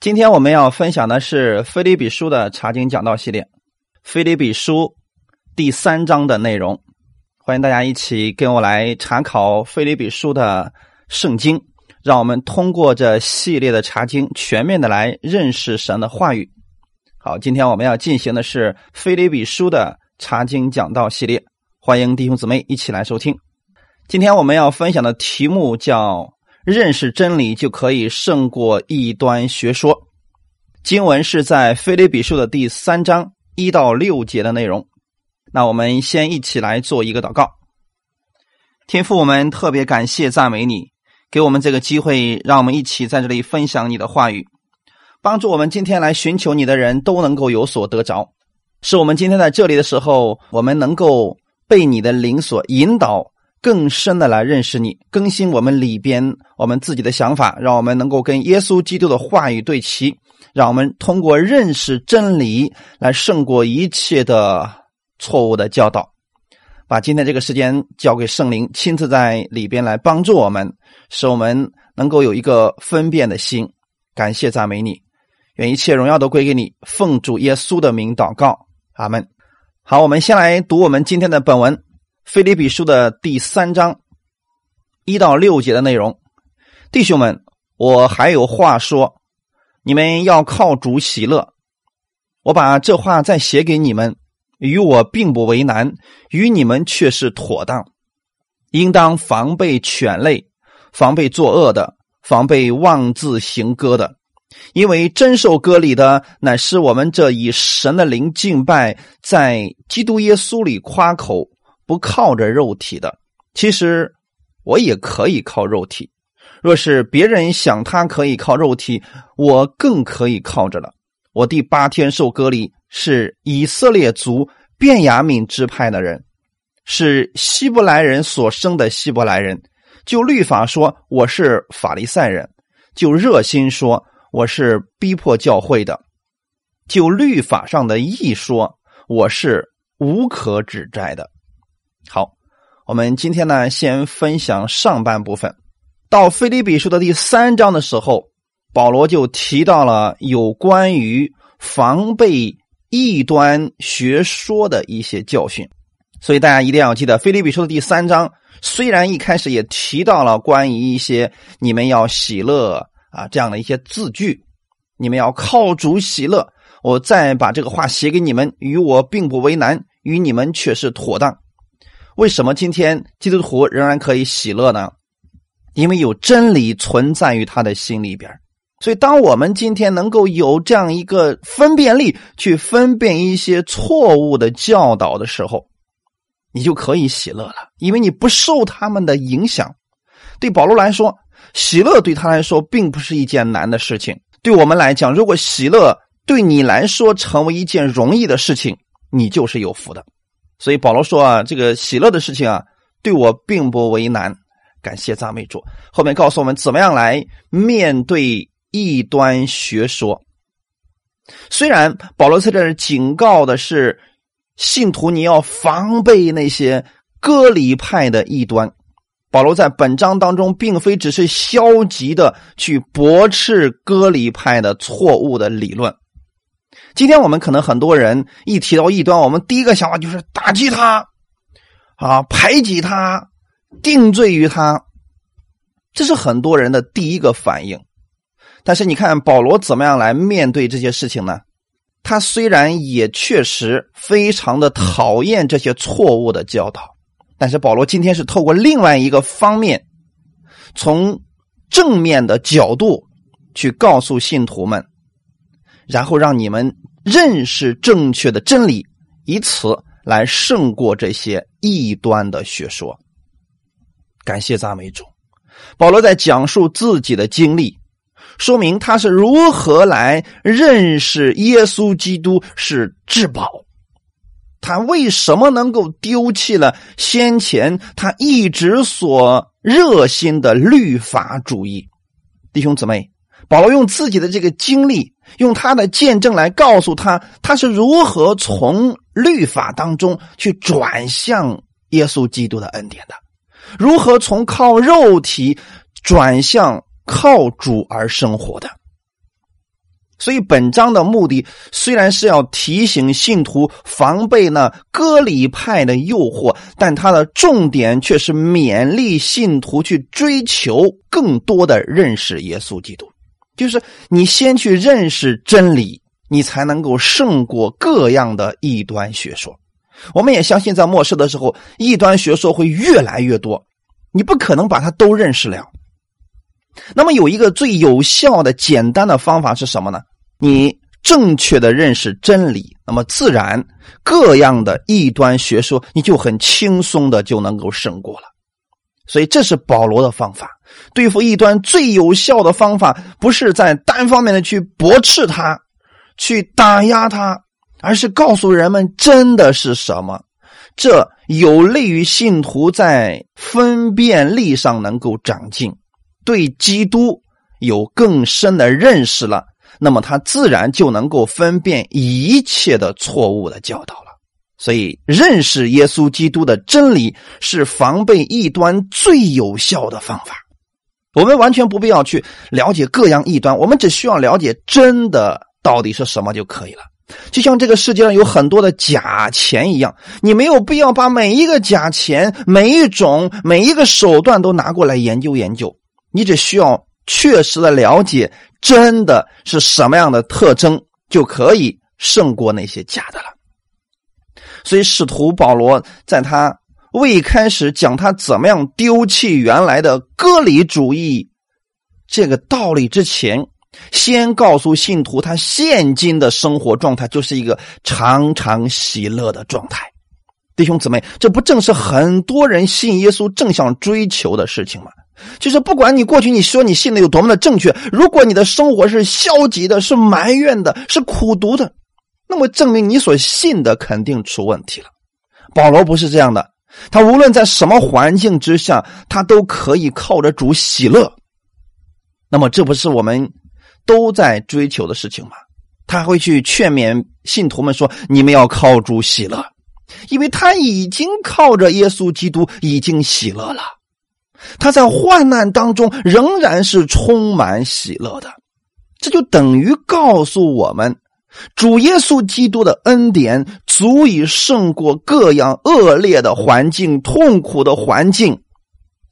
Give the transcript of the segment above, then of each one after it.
今天我们要分享的是《菲利比书》的查经讲道系列，《菲利比书》第三章的内容。欢迎大家一起跟我来查考《菲利比书》的圣经，让我们通过这系列的查经，全面的来认识神的话语。好，今天我们要进行的是《菲利比书》的查经讲道系列，欢迎弟兄姊妹一起来收听。今天我们要分享的题目叫。认识真理就可以胜过异端学说。经文是在《腓立比书》的第三章一到六节的内容。那我们先一起来做一个祷告。天父，我们特别感谢赞美你，给我们这个机会，让我们一起在这里分享你的话语，帮助我们今天来寻求你的人都能够有所得着。是我们今天在这里的时候，我们能够被你的灵所引导。更深的来认识你，更新我们里边我们自己的想法，让我们能够跟耶稣基督的话语对齐，让我们通过认识真理来胜过一切的错误的教导。把今天这个时间交给圣灵，亲自在里边来帮助我们，使我们能够有一个分辨的心。感谢赞美你，愿一切荣耀都归给你。奉主耶稣的名祷告，阿门。好，我们先来读我们今天的本文。菲利比书的第三章一到六节的内容，弟兄们，我还有话说，你们要靠主喜乐。我把这话再写给你们，与我并不为难，与你们却是妥当。应当防备犬类，防备作恶的，防备妄自行歌的，因为真受割礼的，乃是我们这以神的灵敬拜，在基督耶稣里夸口。不靠着肉体的，其实我也可以靠肉体。若是别人想他可以靠肉体，我更可以靠着了。我第八天受隔离，是以色列族便雅悯支派的人，是希伯来人所生的希伯来人。就律法说，我是法利赛人；就热心说，我是逼迫教会的；就律法上的义说，我是无可指摘的。好，我们今天呢，先分享上半部分。到《腓立比书》的第三章的时候，保罗就提到了有关于防备异端学说的一些教训。所以大家一定要记得，《腓立比书》的第三章虽然一开始也提到了关于一些你们要喜乐啊这样的一些字句，你们要靠主喜乐。我再把这个话写给你们，与我并不为难，与你们却是妥当。为什么今天基督徒仍然可以喜乐呢？因为有真理存在于他的心里边。所以，当我们今天能够有这样一个分辨力，去分辨一些错误的教导的时候，你就可以喜乐了，因为你不受他们的影响。对保罗来说，喜乐对他来说并不是一件难的事情。对我们来讲，如果喜乐对你来说成为一件容易的事情，你就是有福的。所以保罗说啊，这个喜乐的事情啊，对我并不为难。感谢赞美主。后面告诉我们怎么样来面对异端学说。虽然保罗在这儿警告的是信徒，你要防备那些割礼派的异端。保罗在本章当中，并非只是消极的去驳斥割礼派的错误的理论。今天我们可能很多人一提到异端，我们第一个想法就是打击他，啊，排挤他，定罪于他，这是很多人的第一个反应。但是你看保罗怎么样来面对这些事情呢？他虽然也确实非常的讨厌这些错误的教导，但是保罗今天是透过另外一个方面，从正面的角度去告诉信徒们。然后让你们认识正确的真理，以此来胜过这些异端的学说。感谢赞美主，保罗在讲述自己的经历，说明他是如何来认识耶稣基督是至宝。他为什么能够丢弃了先前他一直所热心的律法主义？弟兄姊妹。保罗用自己的这个经历，用他的见证来告诉他，他是如何从律法当中去转向耶稣基督的恩典的，如何从靠肉体转向靠主而生活的。所以本章的目的虽然是要提醒信徒防备那割礼派的诱惑，但它的重点却是勉励信徒去追求更多的认识耶稣基督。就是你先去认识真理，你才能够胜过各样的异端学说。我们也相信，在末世的时候，异端学说会越来越多，你不可能把它都认识了。那么，有一个最有效的、简单的方法是什么呢？你正确的认识真理，那么自然各样的异端学说，你就很轻松的就能够胜过了。所以，这是保罗的方法。对付异端最有效的方法，不是在单方面的去驳斥他、去打压他，而是告诉人们真的是什么。这有利于信徒在分辨力上能够长进，对基督有更深的认识了。那么他自然就能够分辨一切的错误的教导。所以，认识耶稣基督的真理是防备异端最有效的方法。我们完全不必要去了解各样异端，我们只需要了解真的到底是什么就可以了。就像这个世界上有很多的假钱一样，你没有必要把每一个假钱、每一种、每一个手段都拿过来研究研究，你只需要确实的了解。真的是什么样的特征就可以胜过那些假的了？所以使徒保罗在他未开始讲他怎么样丢弃原来的割礼主义这个道理之前，先告诉信徒他现今的生活状态就是一个常常喜乐的状态。弟兄姊妹，这不正是很多人信耶稣正想追求的事情吗？就是不管你过去你说你信的有多么的正确，如果你的生活是消极的、是埋怨的、是苦读的，那么证明你所信的肯定出问题了。保罗不是这样的，他无论在什么环境之下，他都可以靠着主喜乐。那么这不是我们都在追求的事情吗？他会去劝勉信徒们说：“你们要靠主喜乐，因为他已经靠着耶稣基督已经喜乐了。”他在患难当中仍然是充满喜乐的，这就等于告诉我们，主耶稣基督的恩典足以胜过各样恶劣的环境、痛苦的环境，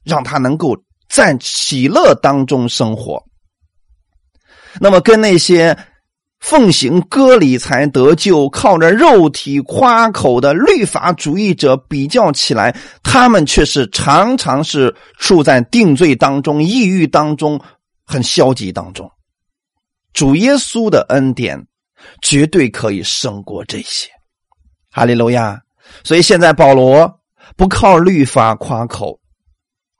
让他能够在喜乐当中生活。那么，跟那些。奉行割礼才得救，靠着肉体夸口的律法主义者比较起来，他们却是常常是处在定罪当中、抑郁当中、很消极当中。主耶稣的恩典绝对可以胜过这些，哈利路亚！所以现在保罗不靠律法夸口，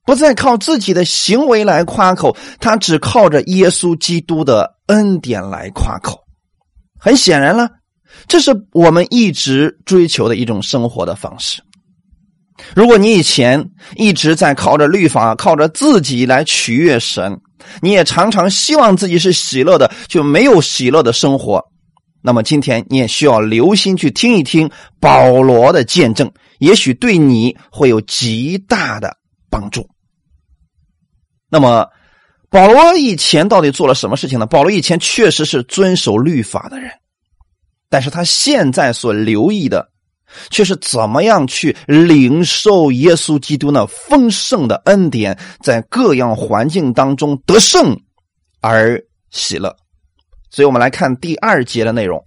不再靠自己的行为来夸口，他只靠着耶稣基督的恩典来夸口。很显然了，这是我们一直追求的一种生活的方式。如果你以前一直在靠着律法、靠着自己来取悦神，你也常常希望自己是喜乐的，就没有喜乐的生活。那么今天你也需要留心去听一听保罗的见证，也许对你会有极大的帮助。那么。保罗以前到底做了什么事情呢？保罗以前确实是遵守律法的人，但是他现在所留意的，却是怎么样去领受耶稣基督那丰盛的恩典，在各样环境当中得胜而喜乐。所以我们来看第二节的内容：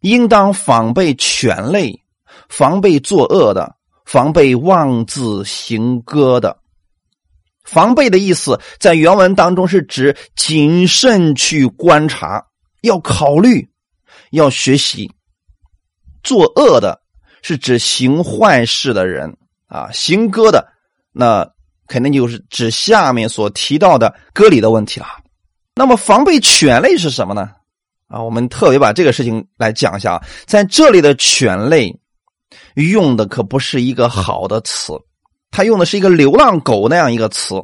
应当防备犬类，防备作恶的，防备妄自行歌的。防备的意思，在原文当中是指谨慎去观察，要考虑，要学习。作恶的是指行坏事的人啊，行歌的那肯定就是指下面所提到的割礼的问题了。那么防备犬类是什么呢？啊，我们特别把这个事情来讲一下啊，在这里的犬类用的可不是一个好的词。它用的是一个流浪狗那样一个词，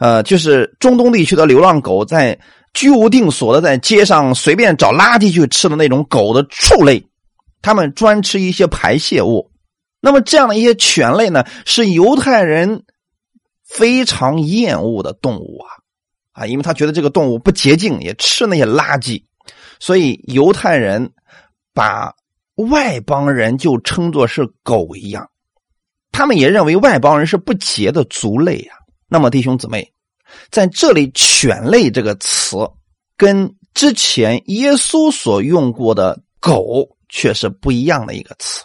呃，就是中东地区的流浪狗，在居无定所的在街上随便找垃圾去吃的那种狗的畜类，他们专吃一些排泄物。那么这样的一些犬类呢，是犹太人非常厌恶的动物啊，啊，因为他觉得这个动物不洁净，也吃那些垃圾，所以犹太人把外邦人就称作是狗一样，他们也认为外邦人是不洁的族类呀。那么弟兄姊妹，在这里“犬类”这个词跟之前耶稣所用过的“狗”却是不一样的一个词。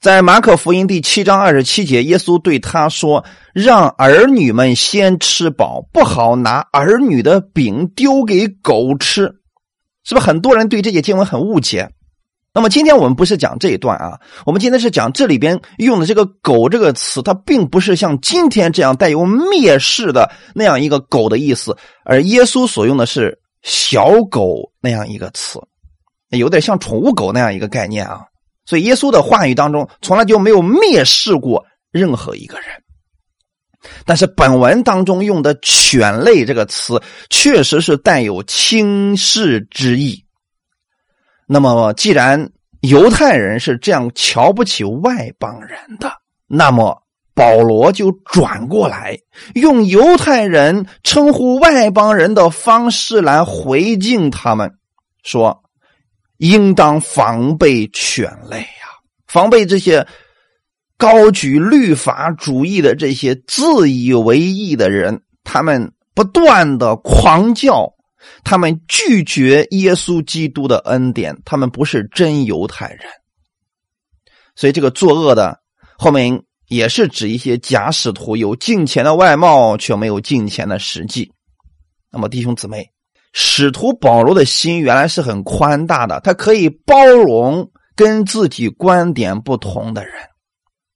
在马可福音第七章二十七节，耶稣对他说：“让儿女们先吃饱，不好拿儿女的饼丢给狗吃。”是不是很多人对这节经文很误解？那么今天我们不是讲这一段啊，我们今天是讲这里边用的这个“狗”这个词，它并不是像今天这样带有蔑视的那样一个“狗”的意思，而耶稣所用的是“小狗”那样一个词，有点像宠物狗那样一个概念啊。所以，耶稣的话语当中从来就没有蔑视过任何一个人。但是，本文当中用的“犬类”这个词，确实是带有轻视之意。那么，既然犹太人是这样瞧不起外邦人的，那么保罗就转过来，用犹太人称呼外邦人的方式来回敬他们，说。应当防备犬类呀，防备这些高举律法主义的这些自以为意的人，他们不断的狂叫，他们拒绝耶稣基督的恩典，他们不是真犹太人。所以，这个作恶的后面也是指一些假使徒，有敬虔的外貌，却没有敬虔的实际。那么，弟兄姊妹。使徒保罗的心原来是很宽大的，他可以包容跟自己观点不同的人，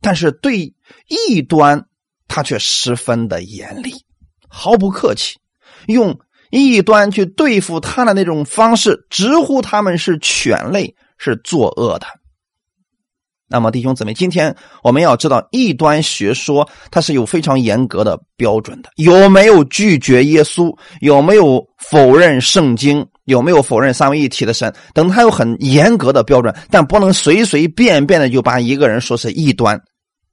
但是对异端他却十分的严厉，毫不客气，用异端去对付他的那种方式，直呼他们是犬类，是作恶的。那么，弟兄姊妹，今天我们要知道异端学说，它是有非常严格的标准的。有没有拒绝耶稣？有没有否认圣经？有没有否认三位一体的神？等，它有很严格的标准，但不能随随便便的就把一个人说是异端。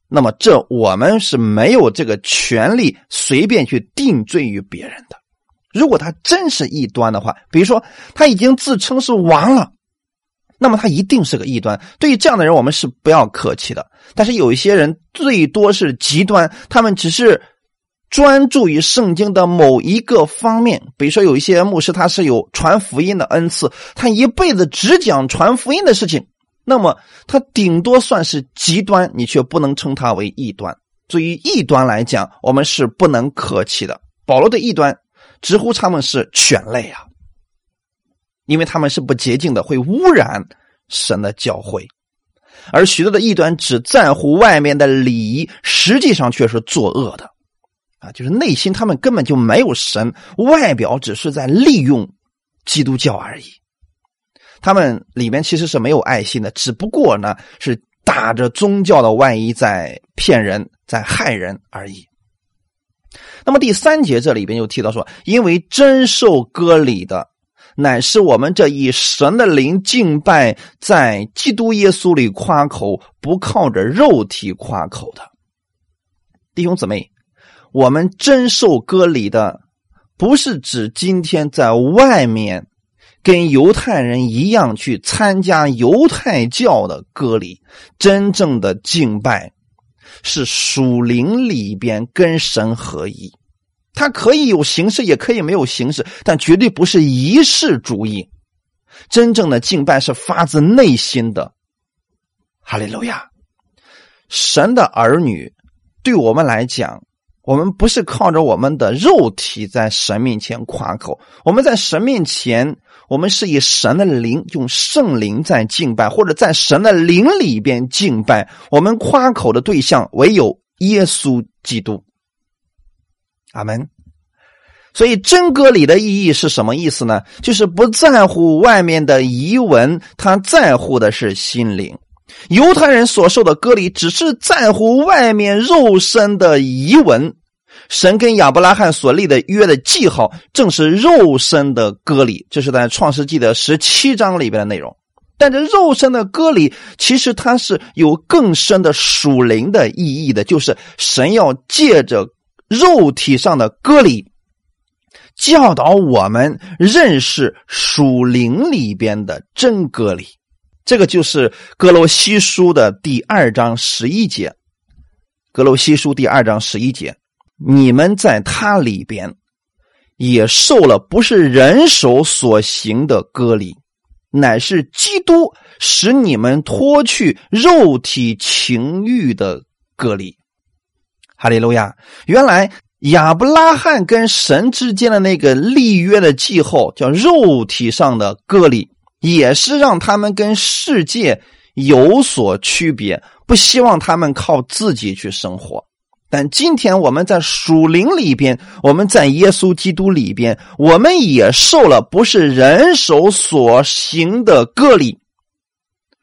那么，这我们是没有这个权利随便去定罪于别人的。如果他真是异端的话，比如说他已经自称是王了。那么他一定是个异端，对于这样的人，我们是不要客气的。但是有一些人最多是极端，他们只是专注于圣经的某一个方面。比如说，有一些牧师他是有传福音的恩赐，他一辈子只讲传福音的事情，那么他顶多算是极端，你却不能称他为异端。对于异端来讲，我们是不能客气的。保罗的异端直呼他们是犬类啊。因为他们是不洁净的，会污染神的教诲，而许多的异端只在乎外面的礼仪，实际上却是作恶的，啊，就是内心他们根本就没有神，外表只是在利用基督教而已。他们里面其实是没有爱心的，只不过呢是打着宗教的外衣在骗人，在害人而已。那么第三节这里边又提到说，因为真受割礼的。乃是我们这一神的灵敬拜，在基督耶稣里夸口，不靠着肉体夸口的弟兄姊妹，我们真受割礼的，不是指今天在外面跟犹太人一样去参加犹太教的割礼，真正的敬拜是属灵里边跟神合一。它可以有形式，也可以没有形式，但绝对不是仪式主义。真正的敬拜是发自内心的。哈利路亚！神的儿女，对我们来讲，我们不是靠着我们的肉体在神面前夸口，我们在神面前，我们是以神的灵，用圣灵在敬拜，或者在神的灵里边敬拜。我们夸口的对象唯有耶稣基督。阿门。所以真割礼的意义是什么意思呢？就是不在乎外面的遗文，他在乎的是心灵。犹太人所受的割礼，只是在乎外面肉身的遗文。神跟亚伯拉罕所立的约的记号，正是肉身的割礼。这是在创世纪的十七章里边的内容。但这肉身的割礼，其实它是有更深的属灵的意义的，就是神要借着。肉体上的割礼，教导我们认识属灵里边的真割礼。这个就是格罗西书的第二章十一节。格罗西书第二章十一节，你们在他里边也受了不是人手所行的割礼，乃是基督使你们脱去肉体情欲的割礼。哈利路亚！原来亚伯拉罕跟神之间的那个立约的记号，叫肉体上的割礼。也是让他们跟世界有所区别，不希望他们靠自己去生活。但今天我们在属灵里边，我们在耶稣基督里边，我们也受了不是人手所行的割礼，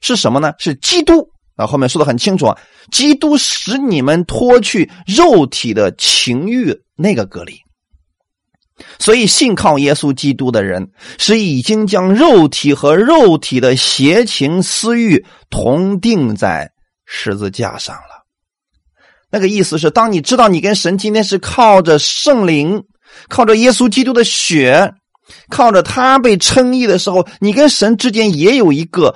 是什么呢？是基督啊！后面说的很清楚啊，基督使你们脱去肉体的情欲那个隔离。所以，信靠耶稣基督的人是已经将肉体和肉体的邪情私欲同定在十字架上了。那个意思是，当你知道你跟神今天是靠着圣灵、靠着耶稣基督的血、靠着他被称义的时候，你跟神之间也有一个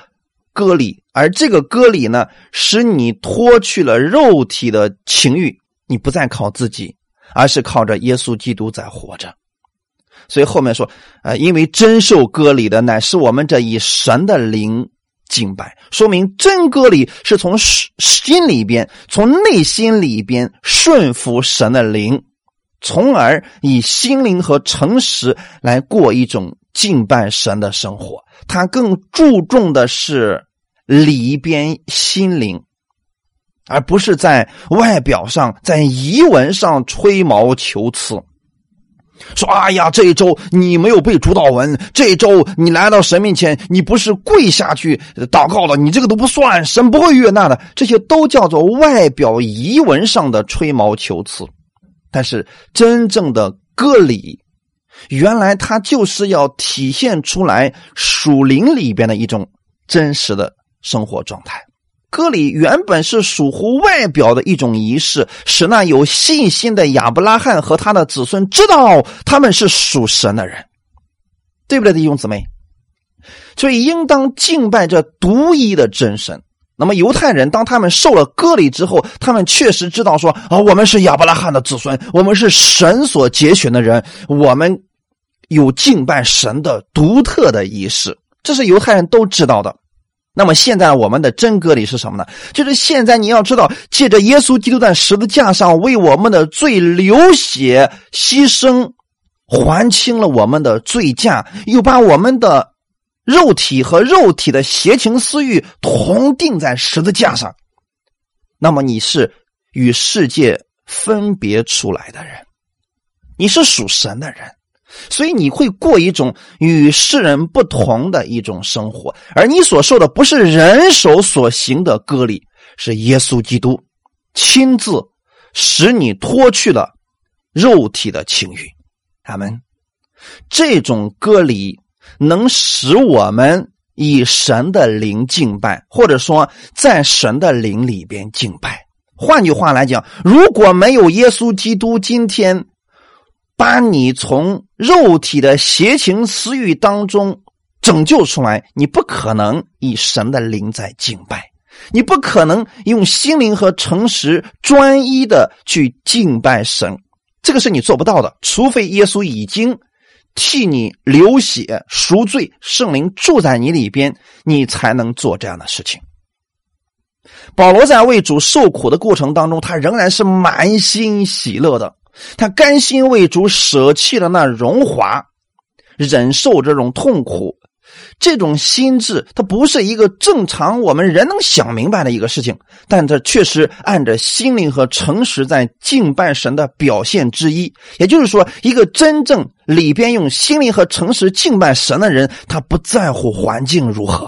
割礼，而这个割礼呢，使你脱去了肉体的情欲，你不再靠自己，而是靠着耶稣基督在活着。所以后面说，呃，因为真受割礼的乃是我们这以神的灵敬拜，说明真割礼是从心里边、从内心里边顺服神的灵，从而以心灵和诚实来过一种敬拜神的生活。他更注重的是里边心灵，而不是在外表上、在仪文上吹毛求疵。说：“哎呀，这一周你没有背主导文，这一周你来到神面前，你不是跪下去祷告的，你这个都不算，神不会悦纳的。这些都叫做外表仪文上的吹毛求疵。但是真正的割礼，原来它就是要体现出来属灵里边的一种真实的生活状态。”割礼原本是属乎外表的一种仪式，使那有信心的亚伯拉罕和他的子孙知道他们是属神的人，对不对，弟兄姊妹？所以应当敬拜这独一的真神。那么犹太人当他们受了割礼之后，他们确实知道说啊，我们是亚伯拉罕的子孙，我们是神所节选的人，我们有敬拜神的独特的仪式，这是犹太人都知道的。那么现在我们的真割礼是什么呢？就是现在你要知道，借着耶稣基督在十字架上为我们的罪流血牺牲，还清了我们的罪价，又把我们的肉体和肉体的邪情私欲同定在十字架上。那么你是与世界分别出来的人，你是属神的人。所以你会过一种与世人不同的一种生活，而你所受的不是人手所行的割礼，是耶稣基督亲自使你脱去了肉体的情欲。他们这种割礼能使我们以神的灵敬拜，或者说在神的灵里边敬拜。换句话来讲，如果没有耶稣基督，今天。把你从肉体的邪情私欲当中拯救出来，你不可能以神的灵在敬拜，你不可能用心灵和诚实专一的去敬拜神，这个是你做不到的。除非耶稣已经替你流血赎罪，圣灵住在你里边，你才能做这样的事情。保罗在为主受苦的过程当中，他仍然是满心喜乐的。他甘心为主舍弃了那荣华，忍受这种痛苦，这种心智，它不是一个正常我们人能想明白的一个事情，但这确实按着心灵和诚实在敬拜神的表现之一。也就是说，一个真正里边用心灵和诚实敬拜神的人，他不在乎环境如何；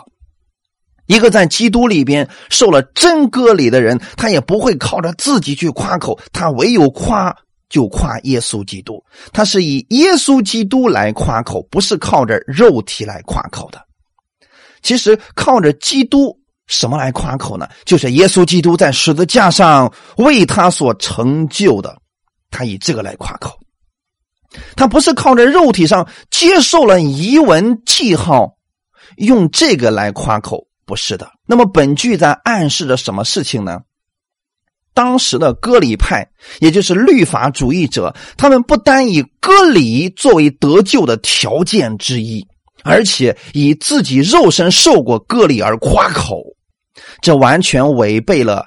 一个在基督里边受了真割礼的人，他也不会靠着自己去夸口，他唯有夸。就夸耶稣基督，他是以耶稣基督来夸口，不是靠着肉体来夸口的。其实靠着基督什么来夸口呢？就是耶稣基督在十字架上为他所成就的，他以这个来夸口。他不是靠着肉体上接受了遗文记号，用这个来夸口，不是的。那么本句在暗示着什么事情呢？当时的割礼派，也就是律法主义者，他们不单以割礼作为得救的条件之一，而且以自己肉身受过割礼而夸口，这完全违背了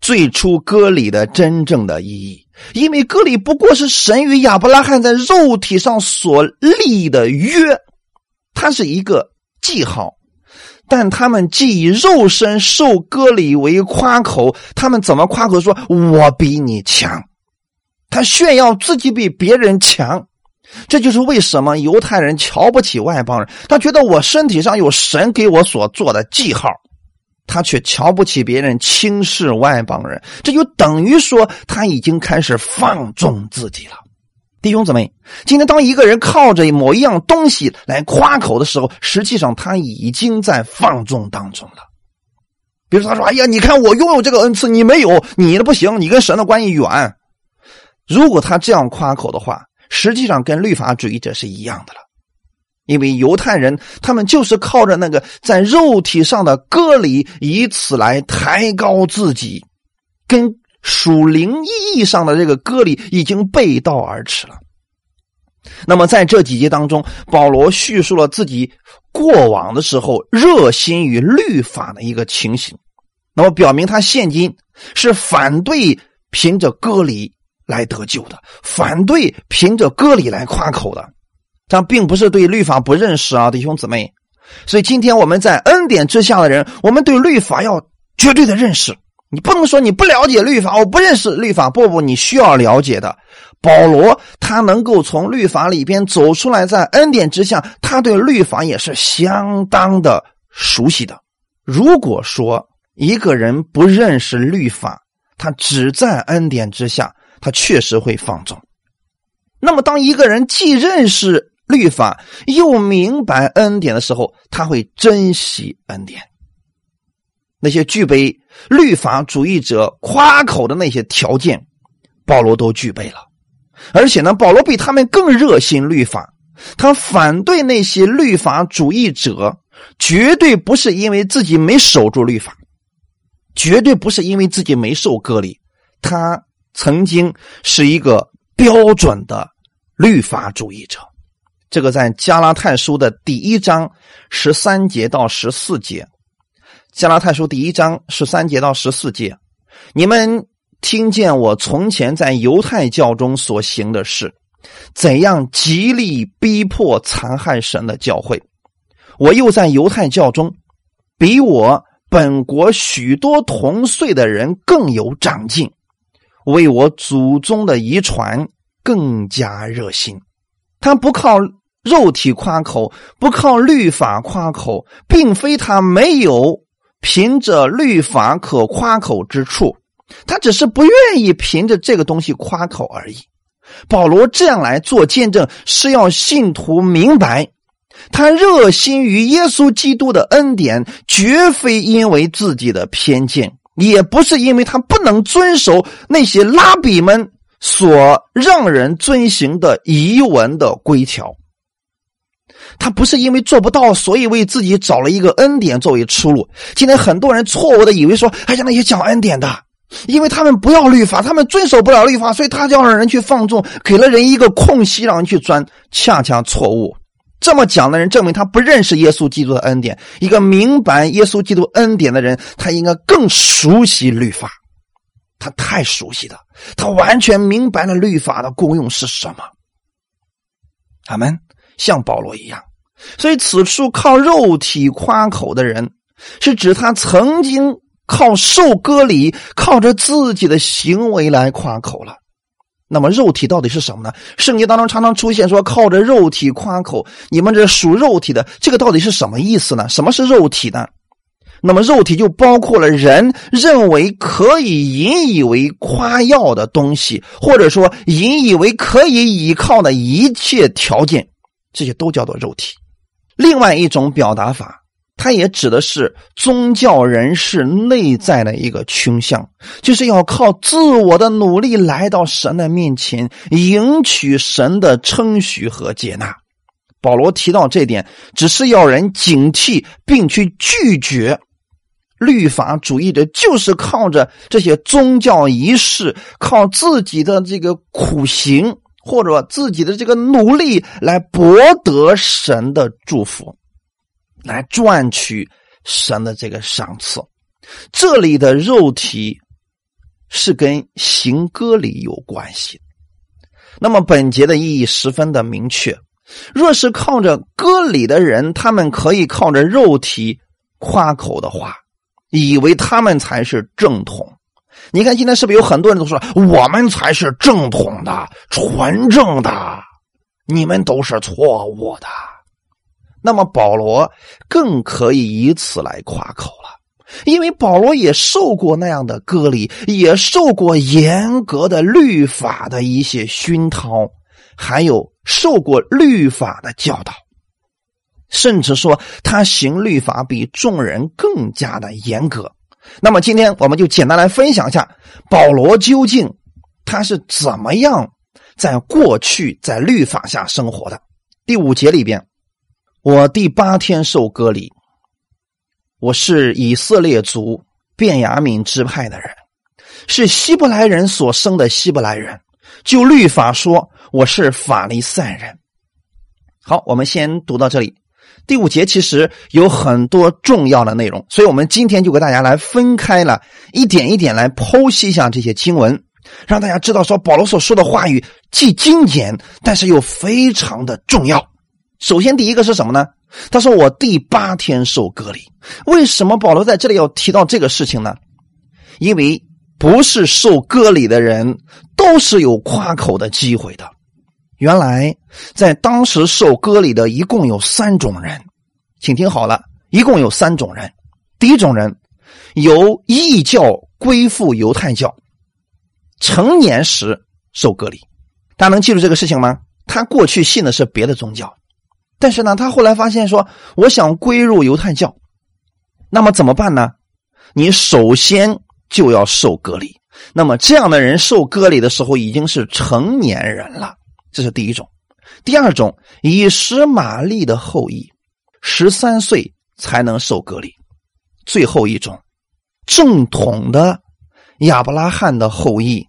最初割礼的真正的意义。因为割礼不过是神与亚伯拉罕在肉体上所立的约，它是一个记号。但他们既以肉身受割礼为夸口，他们怎么夸口说“我比你强”？他炫耀自己比别人强，这就是为什么犹太人瞧不起外邦人。他觉得我身体上有神给我所做的记号，他却瞧不起别人，轻视外邦人。这就等于说他已经开始放纵自己了。弟兄姊妹，今天当一个人靠着某一样东西来夸口的时候，实际上他已经在放纵当中了。比如说，他说：“哎呀，你看我拥有这个恩赐，你没有，你的不行，你跟神的关系远。”如果他这样夸口的话，实际上跟律法主义者是一样的了。因为犹太人他们就是靠着那个在肉体上的割礼，以此来抬高自己，跟。属灵意义上的这个割礼已经背道而驰了。那么在这几节当中，保罗叙述了自己过往的时候热心于律法的一个情形，那么表明他现今是反对凭着割礼来得救的，反对凭着割礼来夸口的。但并不是对律法不认识啊，弟兄姊妹。所以今天我们在恩典之下的人，我们对律法要绝对的认识。你不能说你不了解律法，我不认识律法。不不，你需要了解的。保罗他能够从律法里边走出来，在恩典之下，他对律法也是相当的熟悉的。如果说一个人不认识律法，他只在恩典之下，他确实会放纵。那么，当一个人既认识律法又明白恩典的时候，他会珍惜恩典。那些具备律法主义者夸口的那些条件，保罗都具备了。而且呢，保罗比他们更热心律法。他反对那些律法主义者，绝对不是因为自己没守住律法，绝对不是因为自己没受割礼。他曾经是一个标准的律法主义者。这个在加拉太书的第一章十三节到十四节。加拉太书第一章十三节到十四节，你们听见我从前在犹太教中所行的事，怎样极力逼迫残害神的教会？我又在犹太教中，比我本国许多同岁的人更有长进，为我祖宗的遗传更加热心。他不靠肉体夸口，不靠律法夸口，并非他没有。凭着律法可夸口之处，他只是不愿意凭着这个东西夸口而已。保罗这样来做见证，是要信徒明白，他热心于耶稣基督的恩典，绝非因为自己的偏见，也不是因为他不能遵守那些拉比们所让人遵行的遗文的规条。他不是因为做不到，所以为自己找了一个恩典作为出路。今天很多人错误的以为说，哎呀，那些讲恩典的，因为他们不要律法，他们遵守不了律法，所以他就让人去放纵，给了人一个空隙让人去钻，恰恰错误。这么讲的人，证明他不认识耶稣基督的恩典。一个明白耶稣基督恩典的人，他应该更熟悉律法，他太熟悉了，他完全明白了律法的功用是什么。阿门。像保罗一样，所以此处靠肉体夸口的人，是指他曾经靠受割礼，靠着自己的行为来夸口了。那么肉体到底是什么呢？圣经当中常常出现说靠着肉体夸口，你们这属肉体的，这个到底是什么意思呢？什么是肉体呢？那么肉体就包括了人认为可以引以为夸耀的东西，或者说引以为可以依靠的一切条件。这些都叫做肉体。另外一种表达法它也指的是宗教人士内在的一个倾向，就是要靠自我的努力来到神的面前，赢取神的称许和接纳。保罗提到这点，只是要人警惕，并去拒绝律法主义者，就是靠着这些宗教仪式，靠自己的这个苦行。或者自己的这个努力来博得神的祝福，来赚取神的这个赏赐。这里的肉体是跟行歌礼有关系。那么本节的意义十分的明确。若是靠着歌礼的人，他们可以靠着肉体夸口的话，以为他们才是正统。你看，现在是不是有很多人都说我们才是正统的、纯正的，你们都是错误的？那么保罗更可以以此来夸口了，因为保罗也受过那样的割礼，也受过严格的律法的一些熏陶，还有受过律法的教导，甚至说他行律法比众人更加的严格。那么今天我们就简单来分享一下保罗究竟他是怎么样在过去在律法下生活的。第五节里边，我第八天受割礼，我是以色列族便雅悯支派的人，是希伯来人所生的希伯来人。就律法说，我是法利赛人。好，我们先读到这里。第五节其实有很多重要的内容，所以我们今天就给大家来分开了一点一点来剖析一下这些经文，让大家知道说保罗所说的话语既精简，但是又非常的重要。首先，第一个是什么呢？他说我第八天受割礼。为什么保罗在这里要提到这个事情呢？因为不是受割礼的人都是有夸口的机会的。原来在当时受割礼的一共有三种人，请听好了，一共有三种人。第一种人由异教归附犹太教，成年时受割礼。大家能记住这个事情吗？他过去信的是别的宗教，但是呢，他后来发现说，我想归入犹太教，那么怎么办呢？你首先就要受割礼。那么这样的人受割礼的时候已经是成年人了。这是第一种，第二种以实玛利的后裔，十三岁才能受隔离；最后一种正统的亚伯拉罕的后裔，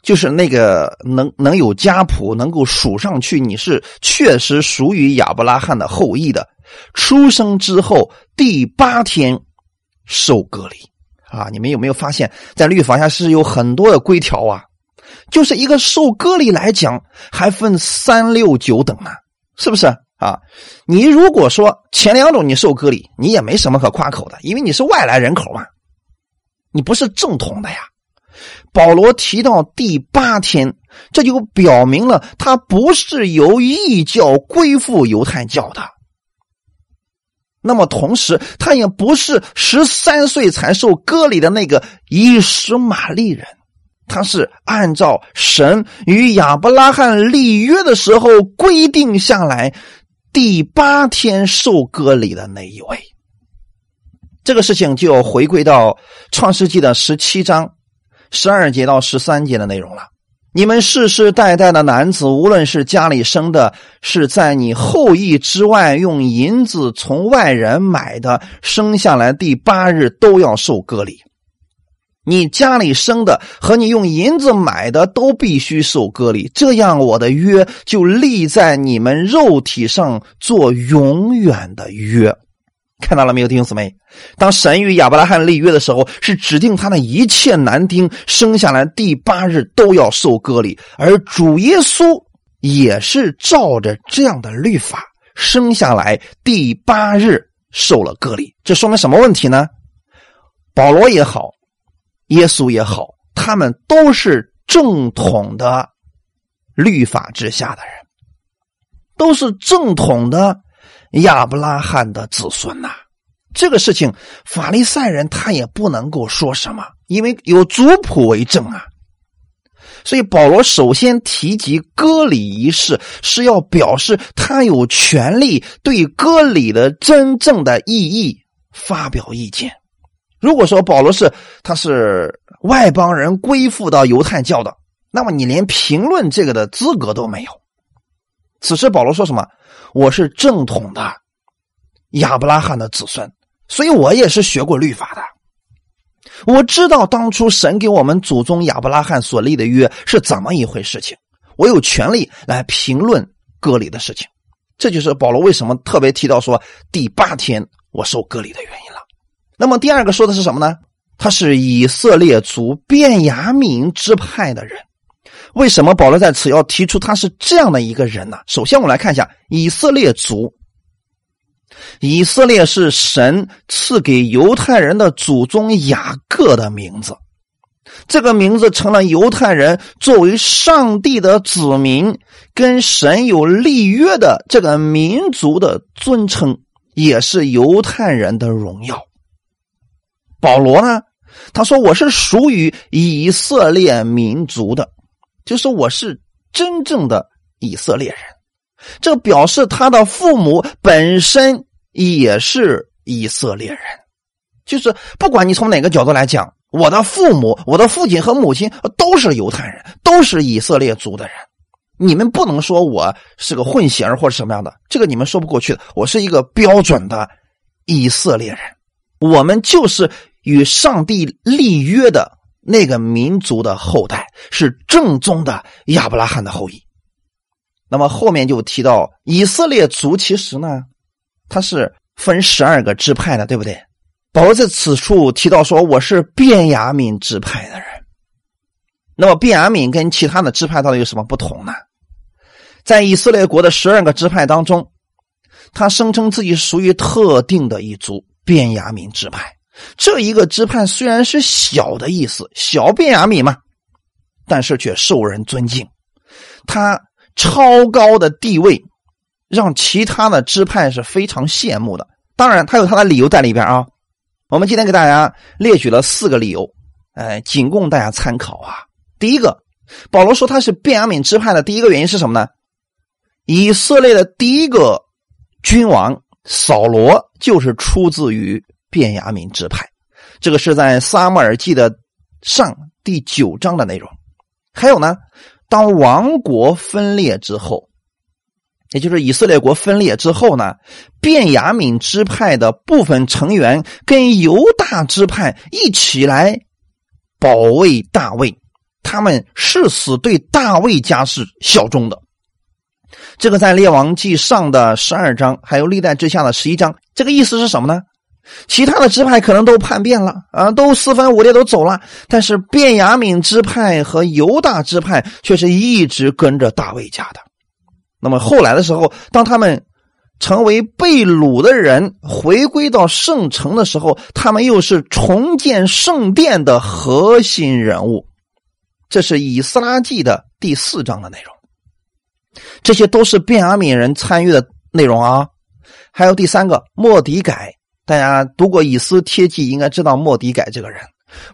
就是那个能能有家谱，能够数上去，你是确实属于亚伯拉罕的后裔的，出生之后第八天受隔离啊！你们有没有发现，在律法下是有很多的规条啊？就是一个受割礼来讲，还分三六九等呢，是不是啊？你如果说前两种你受割礼，你也没什么可夸口的，因为你是外来人口嘛，你不是正统的呀。保罗提到第八天，这就表明了他不是由异教归附犹太教的。那么同时，他也不是十三岁才受割礼的那个以实玛利人。他是按照神与亚伯拉罕立约的时候规定下来，第八天受割礼的那一位。这个事情就回归到创世纪的十七章十二节到十三节的内容了。你们世世代代的男子，无论是家里生的，是在你后裔之外用银子从外人买的，生下来第八日都要受割礼。你家里生的和你用银子买的都必须受割礼，这样我的约就立在你们肉体上做永远的约。看到了没有，弟兄姊妹？当神与亚伯拉罕立约的时候，是指定他的一切男丁生下来第八日都要受割礼，而主耶稣也是照着这样的律法生下来第八日受了割礼。这说明什么问题呢？保罗也好。耶稣也好，他们都是正统的律法之下的人，都是正统的亚伯拉罕的子孙呐。这个事情，法利赛人他也不能够说什么，因为有族谱为证啊。所以保罗首先提及割礼仪式，是要表示他有权利对割礼的真正的意义发表意见。如果说保罗是他是外邦人归附到犹太教的，那么你连评论这个的资格都没有。此时保罗说什么？我是正统的亚伯拉罕的子孙，所以我也是学过律法的。我知道当初神给我们祖宗亚伯拉罕所立的约是怎么一回事情，我有权利来评论割礼的事情。这就是保罗为什么特别提到说第八天我受割礼的原因了。那么第二个说的是什么呢？他是以色列族便雅敏支派的人。为什么保罗在此要提出他是这样的一个人呢？首先，我们来看一下以色列族。以色列是神赐给犹太人的祖宗雅各的名字，这个名字成了犹太人作为上帝的子民、跟神有立约的这个民族的尊称，也是犹太人的荣耀。保罗呢，他说：“我是属于以色列民族的，就是我是真正的以色列人。”这表示他的父母本身。也是以色列人，就是不管你从哪个角度来讲，我的父母、我的父亲和母亲都是犹太人，都是以色列族的人。你们不能说我是个混血儿或者什么样的，这个你们说不过去的。我是一个标准的以色列人，我们就是与上帝立约的那个民族的后代，是正宗的亚伯拉罕的后裔。那么后面就提到以色列族，其实呢。他是分十二个支派的，对不对？保罗在此处提到说：“我是便雅悯支派的人。”那么，便雅悯跟其他的支派到底有什么不同呢？在以色列国的十二个支派当中，他声称自己属于特定的一族——便雅悯支派。这一个支派虽然是小的意思，小便雅悯嘛，但是却受人尊敬。他超高的地位。让其他的支派是非常羡慕的。当然，他有他的理由在里边啊。我们今天给大家列举了四个理由，哎，仅供大家参考啊。第一个，保罗说他是便雅敏支派的第一个原因是什么呢？以色列的第一个君王扫罗就是出自于便雅悯支派，这个是在撒母耳记的上第九章的内容。还有呢，当王国分裂之后。也就是以色列国分裂之后呢，便雅悯支派的部分成员跟犹大支派一起来保卫大卫，他们誓死对大卫家是效忠的。这个在列王记上的十二章，还有历代之下的十一章，这个意思是什么呢？其他的支派可能都叛变了啊，都四分五裂都走了，但是便雅悯支派和犹大支派却是一直跟着大卫家的。那么后来的时候，当他们成为被掳的人，回归到圣城的时候，他们又是重建圣殿的核心人物。这是以斯拉记的第四章的内容。这些都是便雅悯人参与的内容啊。还有第三个莫迪改，大家读过以斯帖记，应该知道莫迪改这个人。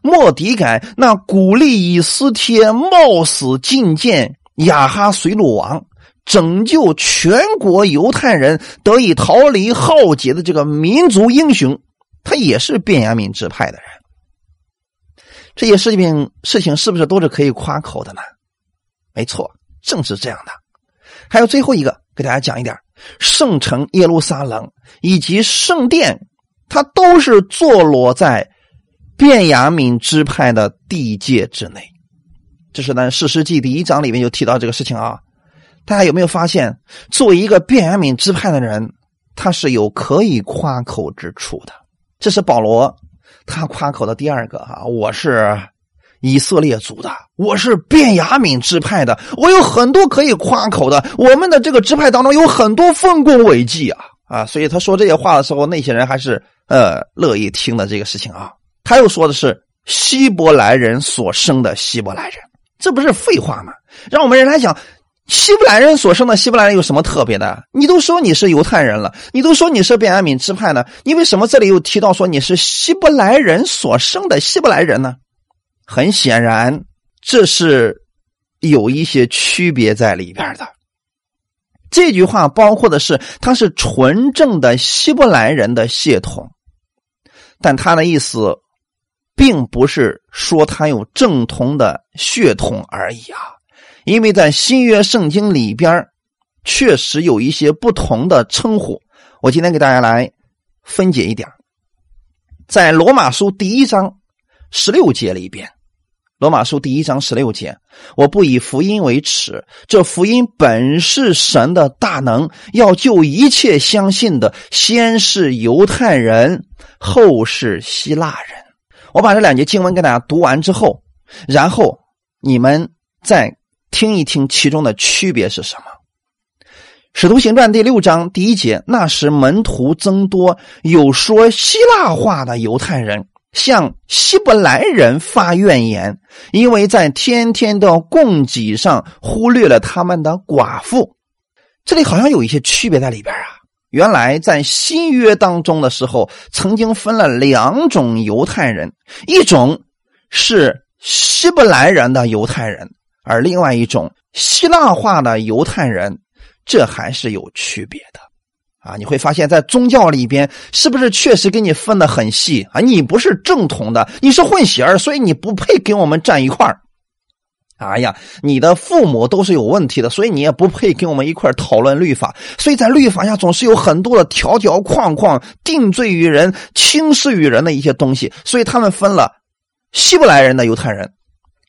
莫迪改那鼓励以斯帖冒死觐见亚哈随鲁王。拯救全国犹太人得以逃离浩劫的这个民族英雄，他也是便雅悯支派的人。这些事情事情是不是都是可以夸口的呢？没错，正是这样的。还有最后一个，给大家讲一点：圣城耶路撒冷以及圣殿，他都是坐落在便雅悯支派的地界之内。这是呢，《史诗记》第一章里面就提到这个事情啊。大家有没有发现，作为一个便雅悯支派的人，他是有可以夸口之处的。这是保罗他夸口的第二个啊，我是以色列族的，我是便雅悯支派的，我有很多可以夸口的。我们的这个支派当中有很多丰功伟绩啊啊！所以他说这些话的时候，那些人还是呃乐意听的这个事情啊。他又说的是希伯来人所生的希伯来人，这不是废话吗？让我们人来想。希伯来人所生的希伯来人有什么特别的？你都说你是犹太人了，你都说你是便雅悯支派呢，你为什么这里又提到说你是希伯来人所生的希伯来人呢？很显然，这是有一些区别在里边的。这句话包括的是，他是纯正的希伯来人的血统，但他的意思，并不是说他有正统的血统而已啊，因为在新约圣经里边，确实有一些不同的称呼。我今天给大家来分解一点，在罗马书第一章十六节里边。罗马书第一章十六节，我不以福音为耻，这福音本是神的大能，要救一切相信的，先是犹太人，后是希腊人。我把这两节经文给大家读完之后，然后你们再听一听其中的区别是什么。使徒行传第六章第一节，那时门徒增多，有说希腊话的犹太人。向希伯来人发怨言，因为在天天的供给上忽略了他们的寡妇。这里好像有一些区别在里边啊。原来在新约当中的时候，曾经分了两种犹太人，一种是希伯来人的犹太人，而另外一种希腊化的犹太人，这还是有区别的。啊，你会发现在宗教里边，是不是确实给你分的很细啊？你不是正统的，你是混血儿，所以你不配跟我们站一块儿。哎呀，你的父母都是有问题的，所以你也不配跟我们一块讨论律法。所以在律法下总是有很多的条条框框，定罪于人、轻视于人的一些东西。所以他们分了希伯来人的犹太人、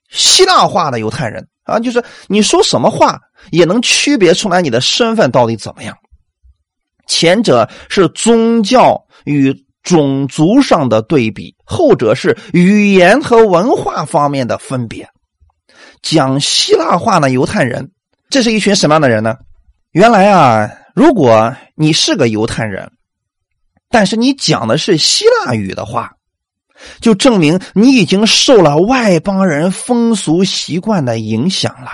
希腊化的犹太人啊，就是你说什么话也能区别出来你的身份到底怎么样。前者是宗教与种族上的对比，后者是语言和文化方面的分别。讲希腊话的犹太人，这是一群什么样的人呢？原来啊，如果你是个犹太人，但是你讲的是希腊语的话，就证明你已经受了外邦人风俗习惯的影响了。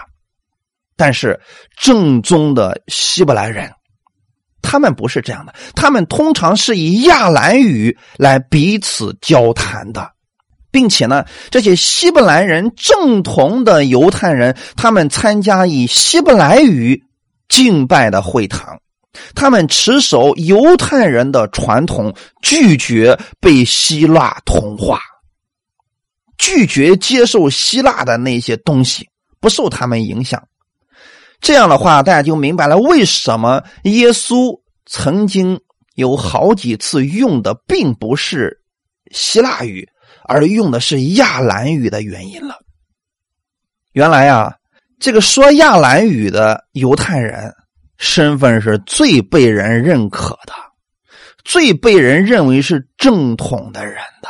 但是正宗的希伯来人。他们不是这样的，他们通常是以亚兰语来彼此交谈的，并且呢，这些希伯来人正统的犹太人，他们参加以希伯来语敬拜的会堂，他们持守犹太人的传统，拒绝被希腊同化，拒绝接受希腊的那些东西，不受他们影响。这样的话，大家就明白了为什么耶稣曾经有好几次用的并不是希腊语，而用的是亚兰语的原因了。原来啊，这个说亚兰语的犹太人身份是最被人认可的，最被人认为是正统的人的。